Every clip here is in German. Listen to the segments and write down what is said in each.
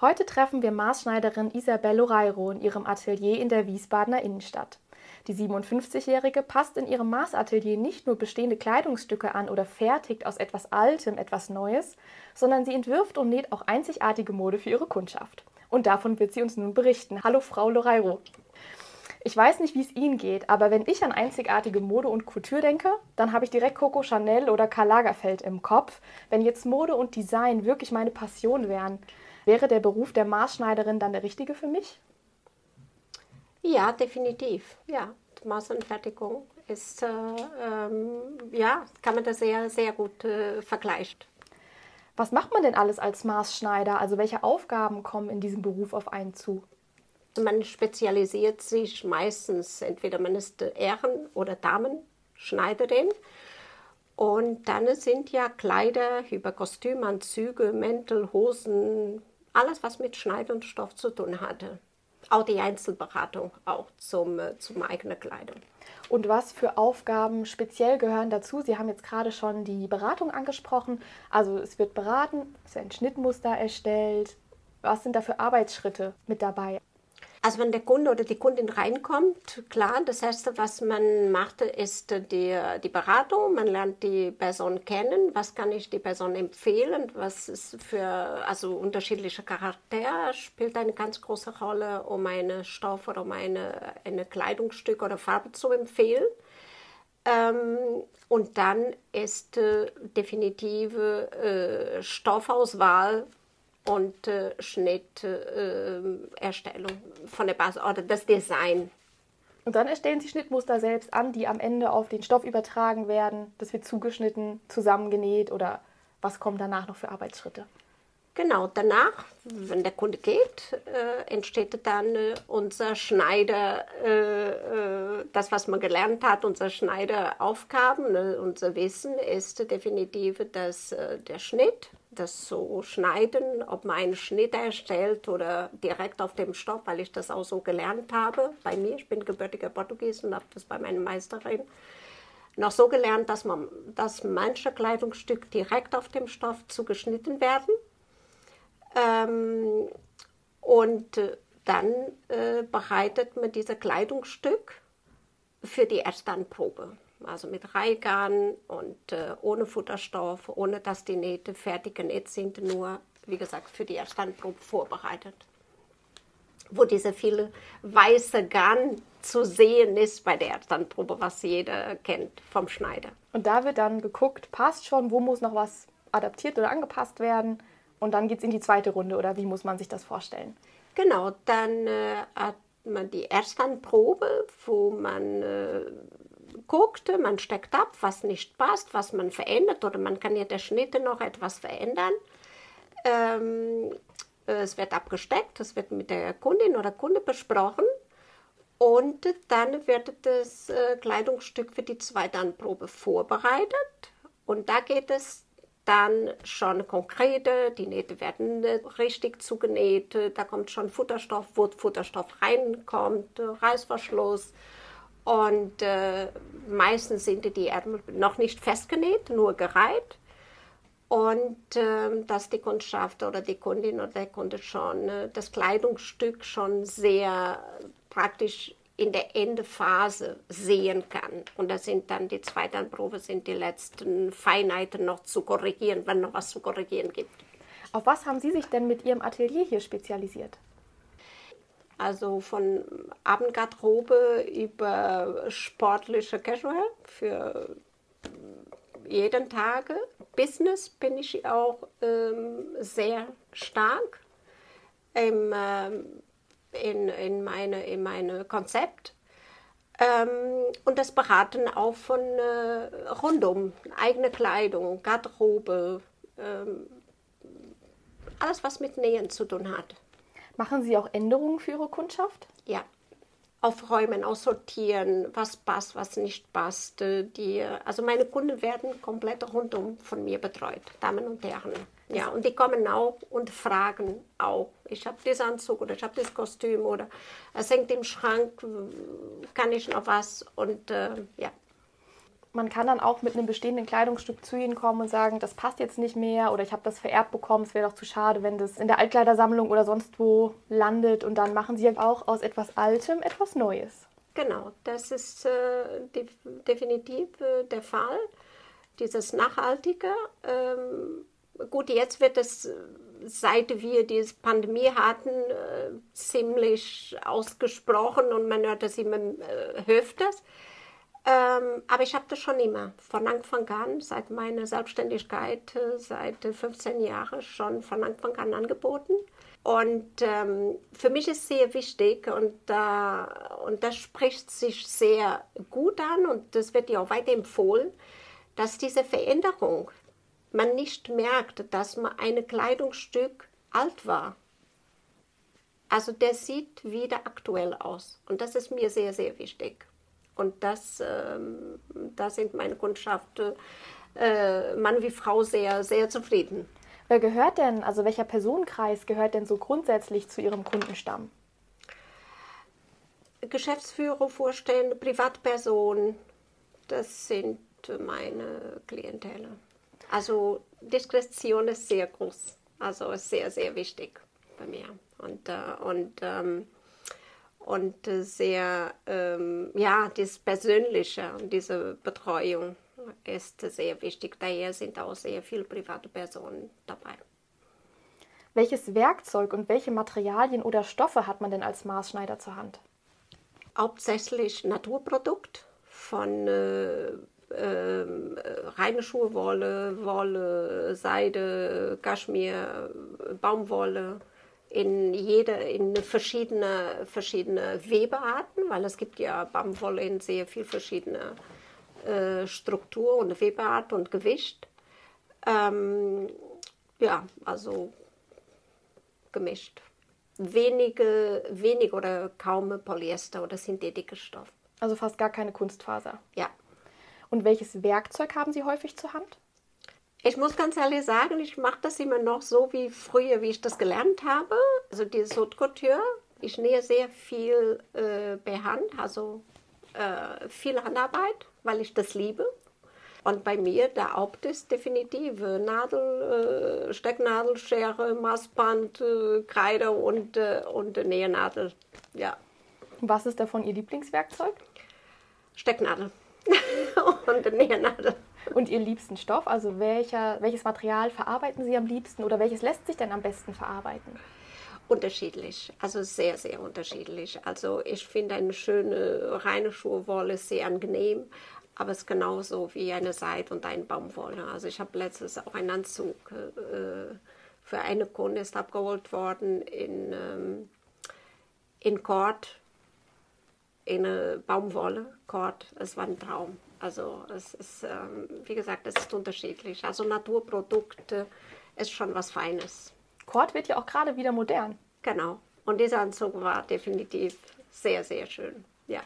Heute treffen wir Maßschneiderin Isabelle Loreiro in ihrem Atelier in der Wiesbadener Innenstadt. Die 57-Jährige passt in ihrem Maßatelier nicht nur bestehende Kleidungsstücke an oder fertigt aus etwas Altem etwas Neues, sondern sie entwirft und näht auch einzigartige Mode für ihre Kundschaft. Und davon wird sie uns nun berichten. Hallo Frau Loreiro. Ich weiß nicht, wie es Ihnen geht, aber wenn ich an einzigartige Mode und Kultur denke, dann habe ich direkt Coco Chanel oder Karl Lagerfeld im Kopf. Wenn jetzt Mode und Design wirklich meine Passion wären, wäre der Beruf der Maßschneiderin dann der richtige für mich? Ja, definitiv. Ja, Maßanfertigung ist, äh, ähm, ja, kann man da sehr, sehr gut äh, vergleichen. Was macht man denn alles als Maßschneider? Also welche Aufgaben kommen in diesem Beruf auf einen zu? Man spezialisiert sich meistens, entweder man ist Ehren- oder Damenschneiderin. Und dann sind ja Kleider über Kostümanzüge, Mäntel, Hosen, alles, was mit Schneid und Stoff zu tun hatte. Auch die Einzelberatung, auch zum, äh, zum eigenen Kleidung. Und was für Aufgaben speziell gehören dazu? Sie haben jetzt gerade schon die Beratung angesprochen. Also es wird beraten, es werden Schnittmuster erstellt. Was sind da für Arbeitsschritte mit dabei? Also wenn der Kunde oder die Kundin reinkommt, klar, das Erste, was man macht, ist die, die Beratung. Man lernt die Person kennen. Was kann ich die Person empfehlen? Was ist für, also unterschiedliche Charaktere spielt eine ganz große Rolle, um einen Stoff oder um eine, eine Kleidungsstück oder Farbe zu empfehlen. Ähm, und dann ist äh, definitive äh, Stoffauswahl und äh, Schnitterstellung äh, von der Basis oder das Design. Und dann erstellen Sie Schnittmuster selbst an, die am Ende auf den Stoff übertragen werden. Das wird zugeschnitten, zusammengenäht oder was kommen danach noch für Arbeitsschritte? Genau, danach, wenn der Kunde geht, äh, entsteht dann äh, unser Schneider, äh, äh das, was man gelernt hat, unser Schneideraufgaben, ne, unser Wissen ist definitiv das, äh, der Schnitt, das so schneiden, ob man einen Schnitt erstellt oder direkt auf dem Stoff, weil ich das auch so gelernt habe bei mir. Ich bin gebürtiger Portugies und habe das bei meiner Meisterin noch so gelernt, dass, man, dass manche Kleidungsstücke direkt auf dem Stoff zugeschnitten werden. Ähm, und dann äh, bereitet man dieses Kleidungsstück für die Erstanprobe also mit Reihgarn und äh, ohne Futterstoff, ohne dass die Nähte fertig genäht sind, nur, wie gesagt, für die Erstandprobe vorbereitet. Wo diese viele weiße Garn zu sehen ist bei der Erstandprobe, was jeder kennt vom Schneider. Und da wird dann geguckt, passt schon, wo muss noch was adaptiert oder angepasst werden. Und dann geht es in die zweite Runde oder wie muss man sich das vorstellen? Genau, dann äh, hat man die Erstandprobe, wo man äh, guckt, man steckt ab, was nicht passt, was man verändert oder man kann ja der Schnitte noch etwas verändern. Ähm, es wird abgesteckt, es wird mit der Kundin oder Kunde besprochen und dann wird das äh, Kleidungsstück für die zweite Anprobe vorbereitet und da geht es dann schon konkrete, die Nähte werden äh, richtig zugenäht, da kommt schon Futterstoff, wo Futterstoff reinkommt, Reißverschluss, und äh, meistens sind die Ärmel noch nicht festgenäht, nur gereiht. Und äh, dass die Kundschaft oder die Kundin oder der Kunde schon äh, das Kleidungsstück schon sehr praktisch in der Endephase sehen kann. Und das sind dann die zweite Anprobe, sind die letzten Feinheiten noch zu korrigieren, wenn noch was zu korrigieren gibt. Auf was haben Sie sich denn mit Ihrem Atelier hier spezialisiert? Also von Abendgarderobe über sportliche Casual für jeden Tag. Business bin ich auch ähm, sehr stark im, ähm, in, in, meine, in meine Konzept. Ähm, und das Beraten auch von äh, rundum, eigene Kleidung, Garderobe, ähm, alles was mit Nähen zu tun hat. Machen Sie auch Änderungen für Ihre Kundschaft? Ja. Aufräumen, aussortieren, was passt, was nicht passt. Äh, die, also meine Kunden werden komplett rundum von mir betreut, Damen und Herren. Ja, und die kommen auch und fragen auch. Ich habe diesen Anzug oder ich habe das Kostüm oder es hängt im Schrank, kann ich noch was? Und äh, ja. Man kann dann auch mit einem bestehenden Kleidungsstück zu Ihnen kommen und sagen, das passt jetzt nicht mehr oder ich habe das vererbt bekommen, es wäre doch zu schade, wenn das in der Altkleidersammlung oder sonst wo landet und dann machen Sie ja auch aus etwas Altem etwas Neues. Genau, das ist äh, de definitiv äh, der Fall. Dieses Nachhaltige. Ähm, gut, jetzt wird es, seit wir diese Pandemie hatten, äh, ziemlich ausgesprochen und man hört das immer äh, öfters. Ähm, aber ich habe das schon immer, von Anfang an, seit meiner Selbstständigkeit, äh, seit 15 Jahren schon von Anfang an angeboten. Und ähm, für mich ist sehr wichtig und, äh, und das spricht sich sehr gut an und das wird ja auch weiter empfohlen, dass diese Veränderung, man nicht merkt, dass man ein Kleidungsstück alt war. Also der sieht wieder aktuell aus und das ist mir sehr, sehr wichtig. Und das, ähm, da sind meine Kundschaften, äh, Mann wie Frau, sehr, sehr zufrieden. Wer gehört denn, also welcher Personenkreis gehört denn so grundsätzlich zu Ihrem Kundenstamm? Geschäftsführer, Vorstände, Privatpersonen, das sind meine Klientele. Also Diskretion ist sehr groß, also ist sehr, sehr wichtig bei mir. Und, äh, und, ähm, und sehr, ähm, ja, das Persönliche und diese Betreuung ist sehr wichtig. Daher sind auch sehr viele private Personen dabei. Welches Werkzeug und welche Materialien oder Stoffe hat man denn als Maßschneider zur Hand? Hauptsächlich Naturprodukt von äh, äh, reine Schuhwolle, Wolle, Seide, Kaschmir, Baumwolle in jede in verschiedene verschiedene Webearten, weil es gibt ja Baumwolle in sehr viel verschiedene äh, Struktur und Webeart und Gewicht. Ähm, ja, also gemischt. Wenige, wenig oder kaum Polyester oder synthetische Stoff. Also fast gar keine Kunstfaser. Ja. Und welches Werkzeug haben Sie häufig zur Hand? Ich muss ganz ehrlich sagen, ich mache das immer noch so wie früher, wie ich das gelernt habe. Also die Haute Couture. Ich nähe sehr viel äh, per Hand, also äh, viel Handarbeit weil ich das liebe. Und bei mir der Haupt ist definitiv Nadel, äh, Stecknadel, Schere, Maßband, äh, Kreide und, äh, und Nähnadel. Ja. Was ist davon Ihr Lieblingswerkzeug? Stecknadel und Nähnadel. Und Ihr liebsten Stoff? Also welcher, welches Material verarbeiten Sie am liebsten oder welches lässt sich denn am besten verarbeiten? Unterschiedlich, also sehr, sehr unterschiedlich. Also ich finde eine schöne reine Schuhwolle sehr angenehm, aber es ist genauso wie eine Seid- und eine Baumwolle. Also ich habe letztens auch einen Anzug äh, für eine Kunde ist abgeholt worden in, ähm, in Kord, eine Baumwolle, Kord. Es war ein Traum. Also es ist, ähm, wie gesagt, es ist unterschiedlich. Also Naturprodukte ist schon was Feines. Kord wird ja auch gerade wieder modern. Genau. Und dieser Anzug war definitiv sehr, sehr schön. Ja.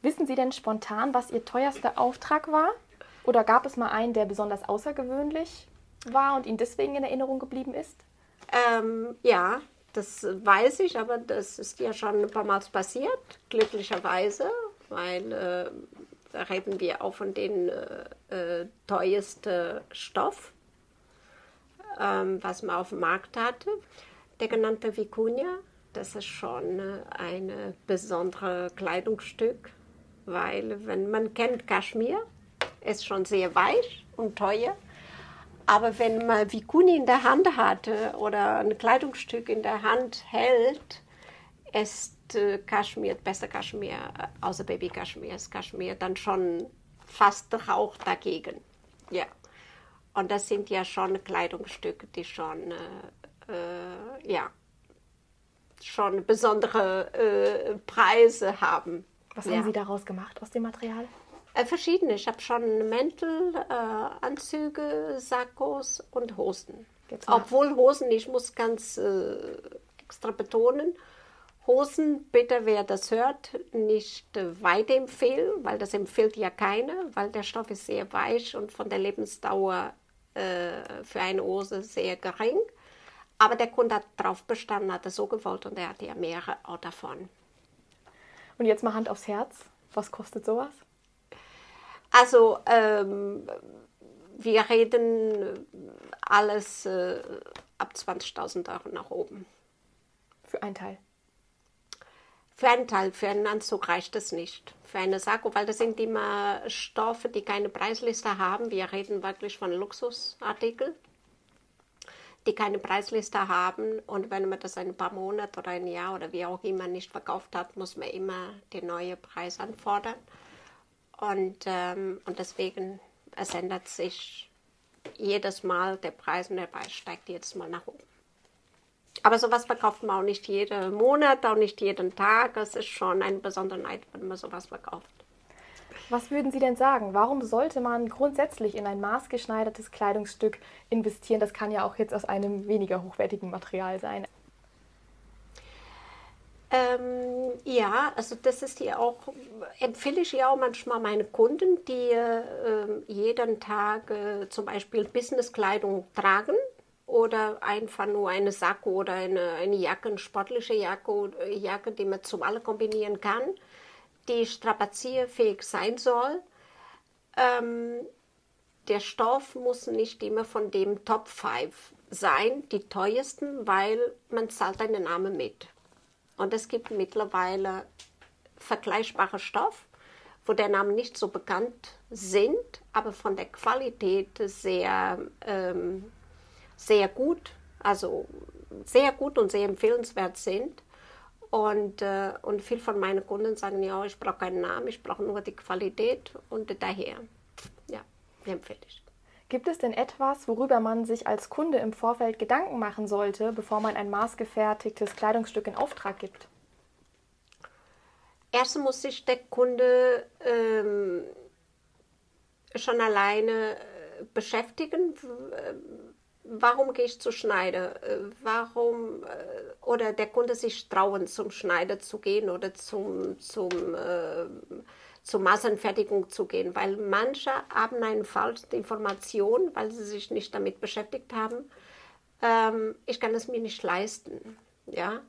Wissen Sie denn spontan, was Ihr teuerster Auftrag war? Oder gab es mal einen, der besonders außergewöhnlich war und Ihnen deswegen in Erinnerung geblieben ist? Ähm, ja, das weiß ich, aber das ist ja schon ein paar Mal passiert, glücklicherweise, weil äh, da reden wir auch von den äh, äh, teuersten Stoff ähm, was man auf dem Markt hatte. Der genannte Vicuña, das ist schon äh, ein besonderes Kleidungsstück, weil wenn man kennt Kaschmir, ist schon sehr weich und teuer. Aber wenn man Vicuña in der Hand hatte oder ein Kleidungsstück in der Hand hält, ist äh, Kaschmir, besser Kaschmir, äh, außer Baby Kaschmir, ist Kaschmir dann schon fast Rauch dagegen. Ja. Und das sind ja schon Kleidungsstücke, die schon, äh, äh, ja, schon besondere äh, Preise haben. Was ja. haben Sie daraus gemacht aus dem Material? Äh, verschiedene. Ich habe schon Mäntel, äh, Anzüge, Sakkos und Hosen. Obwohl Hosen, ich muss ganz äh, extra betonen, Hosen, bitte wer das hört, nicht weiterempfehlen, weil das empfiehlt ja keiner, weil der Stoff ist sehr weich und von der Lebensdauer äh, für eine Hose sehr gering. Aber der Kunde hat darauf bestanden, hat es so gewollt und er hat ja mehrere auch davon. Und jetzt mal Hand aufs Herz. Was kostet sowas? Also ähm, wir reden alles äh, ab 20.000 Euro nach oben. Für einen Teil? Für einen Teil, für einen Anzug reicht es nicht. Für eine Sakko, weil das sind immer Stoffe, die keine Preisliste haben. Wir reden wirklich von Luxusartikeln, die keine Preisliste haben. Und wenn man das ein paar Monate oder ein Jahr oder wie auch immer nicht verkauft hat, muss man immer den neuen Preis anfordern. Und, ähm, und deswegen, es ändert sich jedes Mal der Preis und der Preis steigt jedes Mal nach oben. Aber sowas verkauft man auch nicht jeden Monat, auch nicht jeden Tag. Es ist schon eine Besonderheit, wenn man sowas verkauft. Was würden Sie denn sagen? Warum sollte man grundsätzlich in ein maßgeschneidertes Kleidungsstück investieren? Das kann ja auch jetzt aus einem weniger hochwertigen Material sein. Ähm, ja, also das ist ja auch, empfehle ich ja auch manchmal meine Kunden, die äh, jeden Tag äh, zum Beispiel Businesskleidung tragen oder einfach nur eine Sakko oder eine, eine Jacke, eine sportliche Jacke, äh, Jacke, die man zum alle kombinieren kann, die strapazierfähig sein soll. Ähm, der Stoff muss nicht immer von dem Top 5 sein, die teuersten, weil man zahlt einen Namen mit. Und es gibt mittlerweile vergleichbare Stoff, wo der Name nicht so bekannt sind, aber von der Qualität sehr, ähm, sehr gut, also sehr gut und sehr empfehlenswert sind. Und, äh, und viele von meinen Kunden sagen, ja, ich brauche keinen Namen, ich brauche nur die Qualität und daher, ja, empfehle ich. Gibt es denn etwas, worüber man sich als Kunde im Vorfeld Gedanken machen sollte, bevor man ein maßgefertigtes Kleidungsstück in Auftrag gibt? Erst muss sich der Kunde ähm, schon alleine äh, beschäftigen. Warum gehe ich zu Schneider? Äh, warum äh, oder der Kunde sich trauen, zum Schneider zu gehen oder zum, zum äh, zur Massenfertigung zu gehen, weil manche haben eine falsche Information, weil sie sich nicht damit beschäftigt haben. Ähm, ich kann es mir nicht leisten, ja.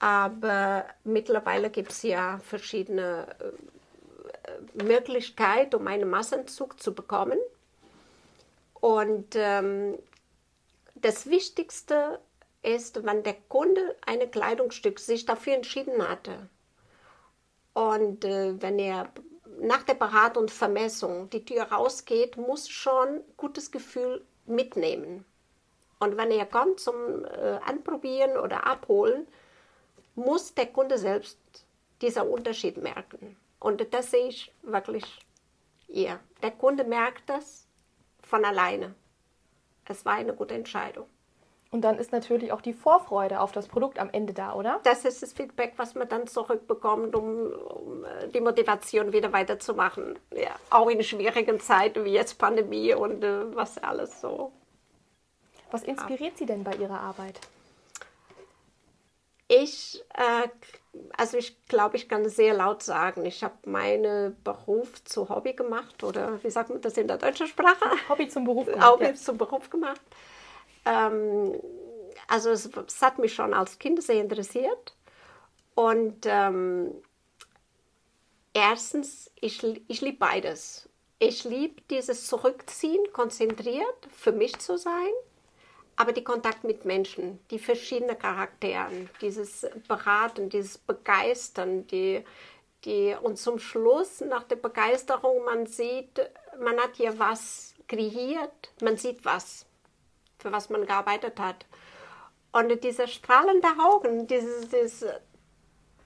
Aber mittlerweile gibt es ja verschiedene äh, Möglichkeiten, um einen Massenzug zu bekommen. Und ähm, das Wichtigste ist, wenn der Kunde ein Kleidungsstück sich dafür entschieden hatte, und äh, wenn er nach der Beratung und Vermessung die Tür rausgeht, muss schon gutes Gefühl mitnehmen. Und wenn er kommt zum äh, Anprobieren oder Abholen, muss der Kunde selbst dieser Unterschied merken. Und das sehe ich wirklich hier. Der Kunde merkt das von alleine. Es war eine gute Entscheidung. Und dann ist natürlich auch die Vorfreude auf das Produkt am Ende da, oder? Das ist das Feedback, was man dann zurückbekommt, um, um die Motivation wieder weiterzumachen. Ja, auch in schwierigen Zeiten wie jetzt Pandemie und äh, was alles so. Was inspiriert ja. Sie denn bei Ihrer Arbeit? Ich, äh, also ich glaube, ich kann sehr laut sagen, ich habe meinen Beruf zu Hobby gemacht oder wie sagt man das in der deutschen Sprache? Hobby zum Beruf gemacht. Hobby ja. zum Beruf gemacht. Ähm, also es, es, hat mich schon als Kind sehr interessiert. Und ähm, erstens, ich, ich liebe beides. Ich liebe dieses Zurückziehen, konzentriert für mich zu sein, aber die Kontakt mit Menschen, die verschiedenen Charakteren, dieses Beraten, dieses Begeistern, die, die, und zum Schluss, nach der Begeisterung, man sieht, man hat hier was kreiert, man sieht was für was man gearbeitet hat. Und diese strahlenden Augen, dieses, dieses,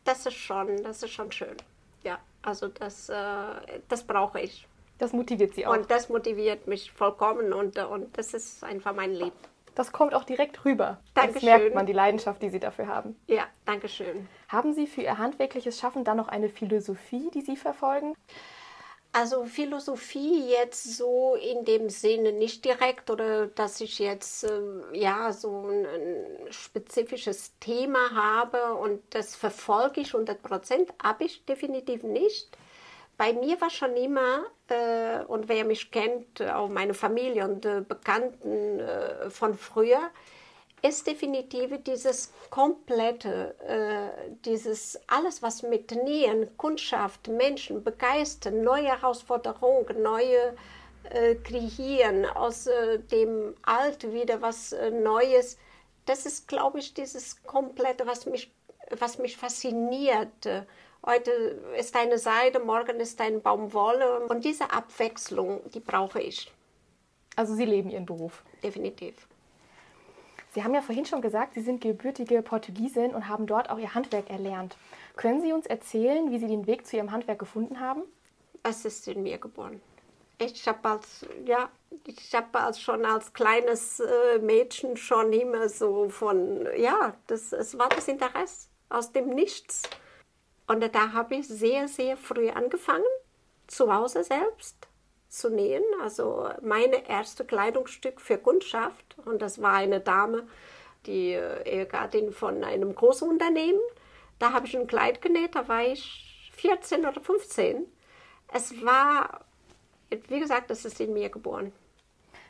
das ist schon, das ist schon schön. Ja, also das, äh, das brauche ich. Das motiviert Sie auch. Und das motiviert mich vollkommen und, und das ist einfach mein Leben. Das kommt auch direkt rüber. Dankeschön. Das merkt man, die Leidenschaft, die Sie dafür haben. Ja, danke schön. Haben Sie für Ihr handwerkliches Schaffen dann noch eine Philosophie, die Sie verfolgen? Also Philosophie jetzt so in dem Sinne nicht direkt oder dass ich jetzt äh, ja so ein, ein, spezifisches Thema habe und das verfolge ich 100 Prozent, habe ich definitiv nicht. Bei mir war schon immer, äh, und wer mich kennt, auch meine Familie und äh, Bekannten äh, von früher, ist definitiv dieses komplette, äh, dieses alles, was mit Nähen, Kundschaft, Menschen begeistern, neue Herausforderungen, neue äh, kreieren, aus äh, dem Alt wieder was äh, Neues. Das ist, glaube ich, dieses komplette, was mich, was mich fasziniert. Heute ist eine Seide, morgen ist ein Baumwolle. Und diese Abwechslung, die brauche ich. Also Sie leben Ihren Beruf? Definitiv. Sie haben ja vorhin schon gesagt, Sie sind gebürtige Portugiesin und haben dort auch Ihr Handwerk erlernt. Können Sie uns erzählen, wie Sie den Weg zu Ihrem Handwerk gefunden haben? Es ist in mir geboren. Ich habe als, ja, ich als schon als kleines äh, Mädchen schon immer so von, ja, das, es war das Interesse aus dem Nichts. Und da habe ich sehr, sehr früh angefangen, zu Hause selbst zu nähen. Also meine erste Kleidungsstück für Kundschaft. Und das war eine Dame, die äh, Ehegattin von einem großen Unternehmen. Da habe ich ein Kleid genäht, da war ich 14 oder 15. Es war, wie gesagt, das ist in mir geboren.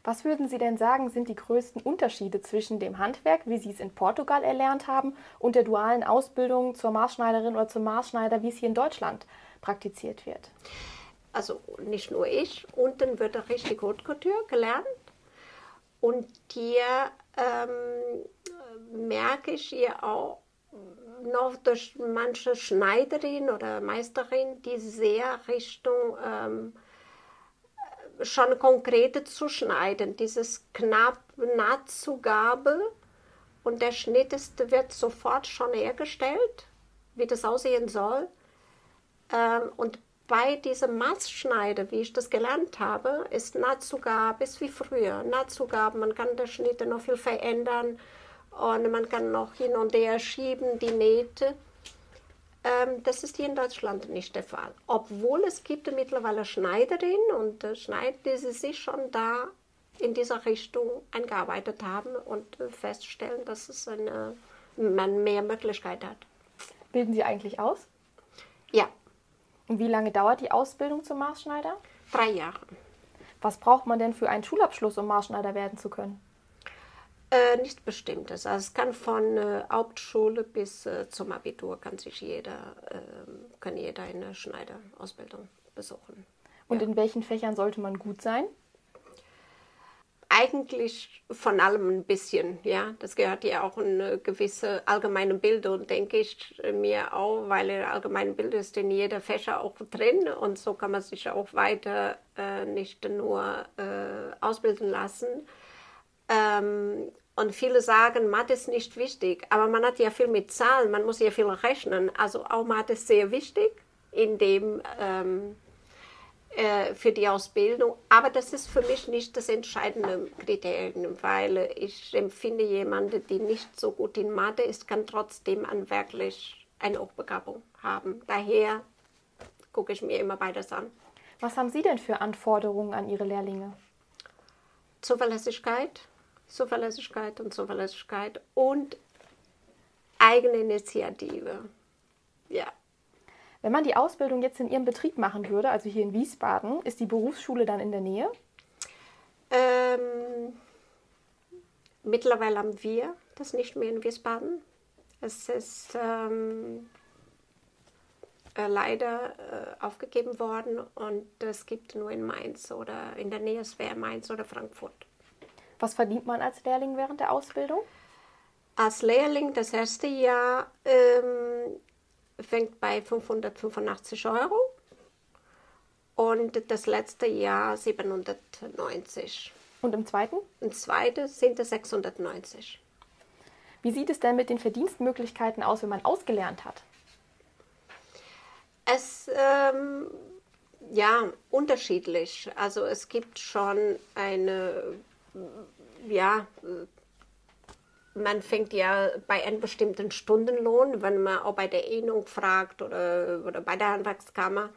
Was würden Sie denn sagen, sind die größten Unterschiede zwischen dem Handwerk, wie Sie es in Portugal erlernt haben, und der dualen Ausbildung zur Maßschneiderin oder zum Maßschneider, wie es hier in Deutschland praktiziert wird? Also nicht nur ich, unten wird auch richtig Haute Couture gelernt. Und hier ähm, merke ich hier auch noch durch manche Schneiderin oder Meisterin, die sehr Richtung ähm, schon konkrete zu schneiden. Dieses knapp Nahtzugabe und der Schnitt ist, wird sofort schon hergestellt, wie das aussehen soll. Ähm, und bei diesem Maßschneider, wie ich das gelernt habe, ist Nahtzugabe ist wie früher. Nahtzugabe, man kann der Schnitte noch viel verändern und man kann noch hin und her schieben, die Nähte. Ähm, das ist hier in Deutschland nicht der Fall. Obwohl es gibt mittlerweile Schneiderinnen und äh, Schneider, die sich schon da in dieser Richtung eingearbeitet haben und äh, feststellen, dass es eine, man mehr Möglichkeit hat. Bilden Sie eigentlich aus? Ja. Und wie lange dauert die Ausbildung zum Maßschneider? Drei Jahre. Was braucht man denn für einen Schulabschluss, um Maßschneider werden zu können? Äh, nichts Bestimmtes. Also es kann von äh, Hauptschule bis äh, zum Abitur kann sich jeder, ähm, kann jeder eine Schneiderausbildung besuchen. Und ja. in welchen Fächern sollte man gut sein? Eigentlich von allem ein bisschen, ja. Das gehört ja auch eine gewisse allgemeine Bildung, denke ich mir auch, weil in allgemeine Bildung ist in jeder Fächer auch drin und so kann man sich auch weiter äh, nicht nur äh, ausbilden lassen. Ähm, und viele sagen, Mathe ist nicht wichtig, aber man hat ja viel mit Zahlen, man muss ja viel rechnen. Also auch Mathe ist sehr wichtig in dem, ähm, äh, für die Ausbildung. Aber das ist für mich nicht das entscheidende Kriterium, weil ich empfinde, jemanden, der nicht so gut in Mathe ist, kann trotzdem an wirklich eine Hochbegabung haben. Daher gucke ich mir immer beides an. Was haben Sie denn für Anforderungen an Ihre Lehrlinge? Zuverlässigkeit, Zuverlässigkeit und Zuverlässigkeit und eigene Initiative. Ja. Wenn man die Ausbildung jetzt in Ihrem Betrieb machen würde, also hier in Wiesbaden, ist die Berufsschule dann in der Nähe? Ähm, mittlerweile haben wir das nicht mehr in Wiesbaden. Es ist ähm, äh, leider äh, aufgegeben worden und es gibt nur in Mainz oder in der Nähe, es wäre Mainz oder Frankfurt. Was verdient man als Lehrling während der Ausbildung? Als Lehrling das erste Jahr ähm, fängt bei 585 Euro und das letzte Jahr 790. Und im zweiten? Im zweiten sind es 690. Wie sieht es denn mit den Verdienstmöglichkeiten aus, wenn man ausgelernt hat? Es ähm, ja unterschiedlich. Also es gibt schon eine ja, man fängt ja bei einem bestimmten Stundenlohn, wenn man auch bei der Ehnung fragt oder, oder bei der Handwerkskammer.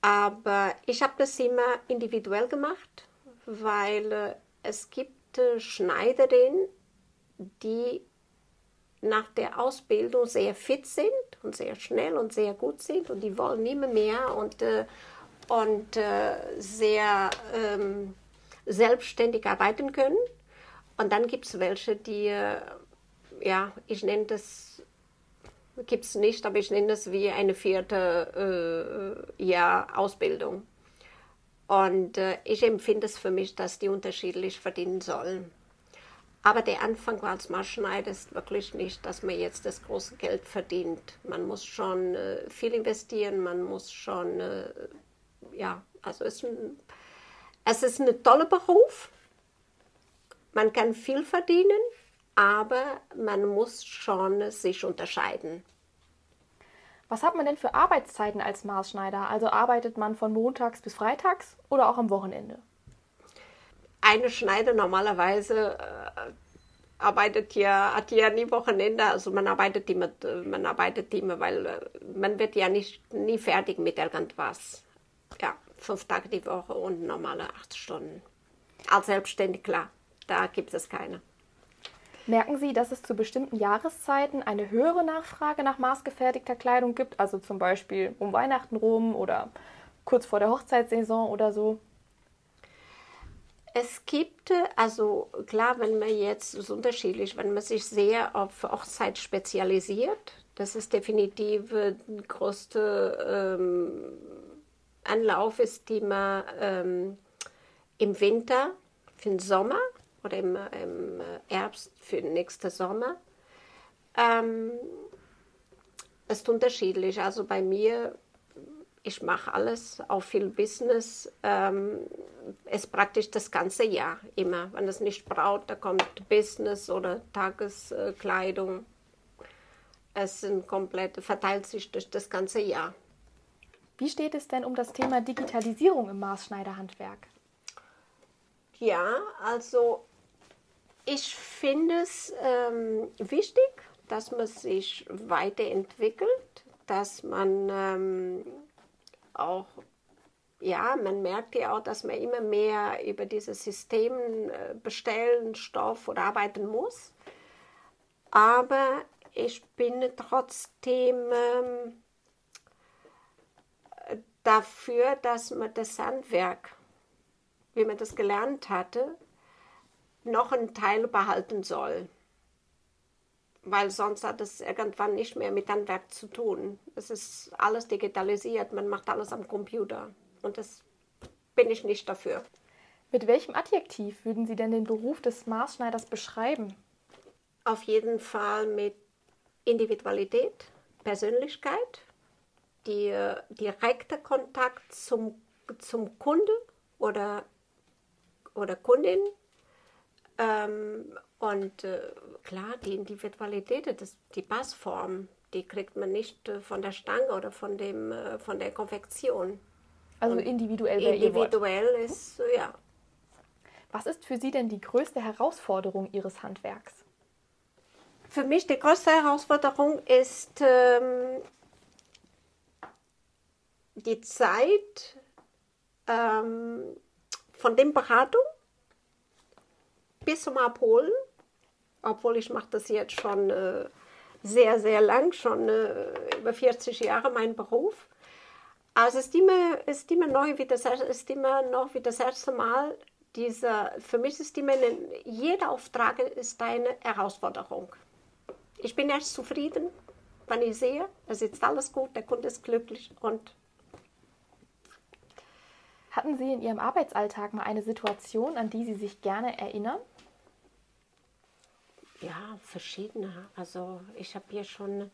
Aber ich habe das immer individuell gemacht, weil äh, es gibt äh, Schneiderinnen, die nach der Ausbildung sehr fit sind und sehr schnell und sehr gut sind und die wollen immer mehr und, äh, und sehr ähm, selbstständig arbeiten können. Und dann gibt es welche, die, ja, ich nenne das, gibt es nicht, aber ich nenne das wie eine vierte äh, Jahr Ausbildung. Und äh, ich empfinde es für mich, dass die unterschiedlich verdienen sollen. Aber der Anfang als Maschenschneider ist wirklich nicht, dass man jetzt das große Geld verdient. Man muss schon äh, viel investieren, man muss schon, äh, ja, also es es ist ein toller Beruf. Man kann viel verdienen, aber man muss schon sich unterscheiden. Was hat man denn für Arbeitszeiten als Maßschneider? Also arbeitet man von montags bis freitags oder auch am Wochenende? Eine Schneider normalerweise äh, arbeitet ja, hat ja nie Wochenende, also man arbeitet immer, man arbeitet immer, weil äh, man wird ja nicht, nie fertig mit irgendwas. Ja, fünf Tage die Woche und normale acht Stunden. Als Selbstständig, klar, da gibt es keine. Merken Sie, dass es zu bestimmten Jahreszeiten eine höhere Nachfrage nach maßgefertigter Kleidung gibt, also zum Beispiel um Weihnachten rum oder kurz vor der Hochzeitssaison oder so? Es gibt, also klar, wenn man jetzt, das ist unterschiedlich, wenn man sich sehr auf Hochzeit spezialisiert, das ist definitiv der größte ähm, Anlauf, ist, die man ähm, im Winter für den Sommer oder im, im Herbst für den nächsten Sommer. Ähm, es ist unterschiedlich. Also bei mir, ich mache alles, auch viel Business. Ähm, ist praktisch das ganze Jahr immer. Wenn es nicht braucht, da kommt Business oder Tageskleidung. Es sind komplett, verteilt sich durch das ganze Jahr. Wie steht es denn um das Thema Digitalisierung im Maßschneiderhandwerk? Ja, also ich finde es ähm, wichtig, dass man sich weiterentwickelt, dass man ähm, auch, ja, man merkt ja auch, dass man immer mehr über dieses System äh, bestellen, Stoff oder arbeiten muss. Aber ich bin trotzdem ähm, dafür, dass man das Handwerk, wie man das gelernt hatte, noch einen Teil behalten soll. Weil sonst hat es irgendwann nicht mehr mit Handwerk zu tun. Es ist alles digitalisiert, man macht alles am Computer. Und das bin ich nicht dafür. Mit welchem Adjektiv würden Sie denn den Beruf des Maßschneiders beschreiben? Auf jeden Fall mit Individualität, Persönlichkeit, die äh, direkte Kontakt zum, zum Kunde oder, oder Kundin ähm, und äh, klar, die Individualität, das, die Passform, die kriegt man nicht äh, von der Stange oder von, dem, äh, von der Konfektion. Also individuell Individuell ist, äh, ja. Was ist für Sie denn die größte Herausforderung Ihres Handwerks? Für mich die größte Herausforderung ist ähm, die Zeit ähm, von der Beratung bis zum Abholen, obwohl ich mache das jetzt schon äh, sehr, sehr lang, schon äh, über 40 Jahre mein Beruf. Also es ist immer, ist immer neu, wie das, ist immer noch wie das erste Mal. Dieser, für mich ist immer, eine, jeder Auftrag ist eine Herausforderung. Ich bin erst zufrieden, wenn ich sehe, es ist alles gut, der Kunde ist glücklich und hatten Sie in Ihrem Arbeitsalltag mal eine Situation, an die Sie sich gerne erinnern? Ja, verschiedene. Also ich habe hier schon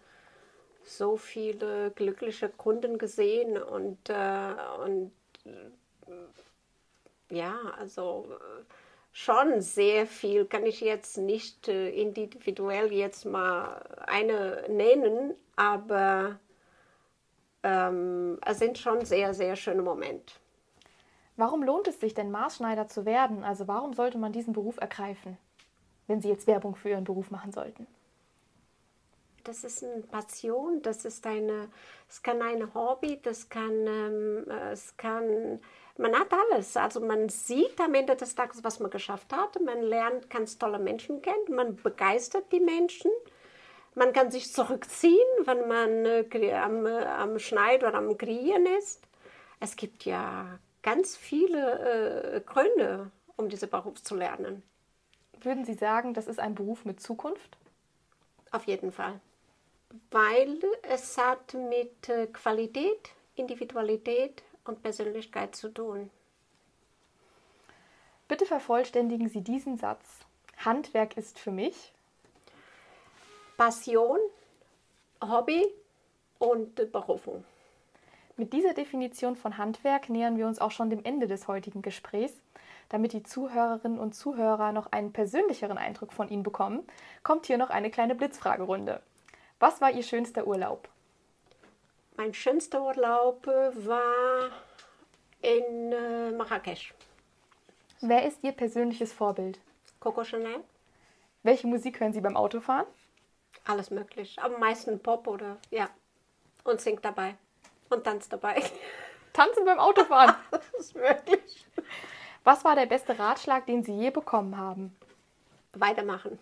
so viele glückliche Kunden gesehen und, äh, und äh, ja, also äh, schon sehr viel kann ich jetzt nicht äh, individuell jetzt mal eine nennen, aber ähm, es sind schon sehr, sehr schöne Momente. Warum lohnt es sich denn, Maßschneider zu werden? Also warum sollte man diesen Beruf ergreifen? Wenn Sie jetzt Werbung für Ihren Beruf machen sollten? Das ist eine Passion, das ist eine, es kann ein Hobby, das kann, ähm, es kann, man hat alles. Also man sieht am Ende des Tages, was man geschafft hat. Man lernt ganz tolle Menschen kennen, man begeistert die Menschen. Man kann sich zurückziehen, wenn man äh, am, äh, am Schneiden oder am Kreieren ist. Es gibt ja ganz viele äh, Gründe, um diesen Beruf zu lernen. Würden Sie sagen, das ist ein Beruf mit Zukunft? Auf jeden Fall. Weil es hat mit äh, Qualität, Individualität und Persönlichkeit zu tun. Bitte vervollständigen Sie diesen Satz. Handwerk ist für mich Passion, Hobby und Berufung. Mit dieser Definition von Handwerk nähern wir uns auch schon dem Ende des heutigen Gesprächs. Damit die Zuhörerinnen und Zuhörer noch einen persönlicheren Eindruck von Ihnen bekommen, kommt hier noch eine kleine Blitzfragerunde. Was war Ihr schönster Urlaub? Mein schönster Urlaub war in äh, Marrakesch. Wer ist Ihr persönliches Vorbild? Coco Chanel, Welche Musik hören Sie beim Autofahren? alles möglich. Am meisten Pop oder ja. Und singt dabei. Und tanzt dabei. Tanzen beim Autofahren. das ist möglich. Was war der beste Ratschlag, den Sie je bekommen haben? Weitermachen.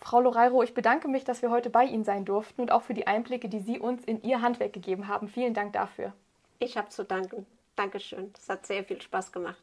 Frau Loreiro, ich bedanke mich, dass wir heute bei Ihnen sein durften und auch für die Einblicke, die Sie uns in Ihr Handwerk gegeben haben. Vielen Dank dafür. Ich habe zu danken. Dankeschön. Es hat sehr viel Spaß gemacht.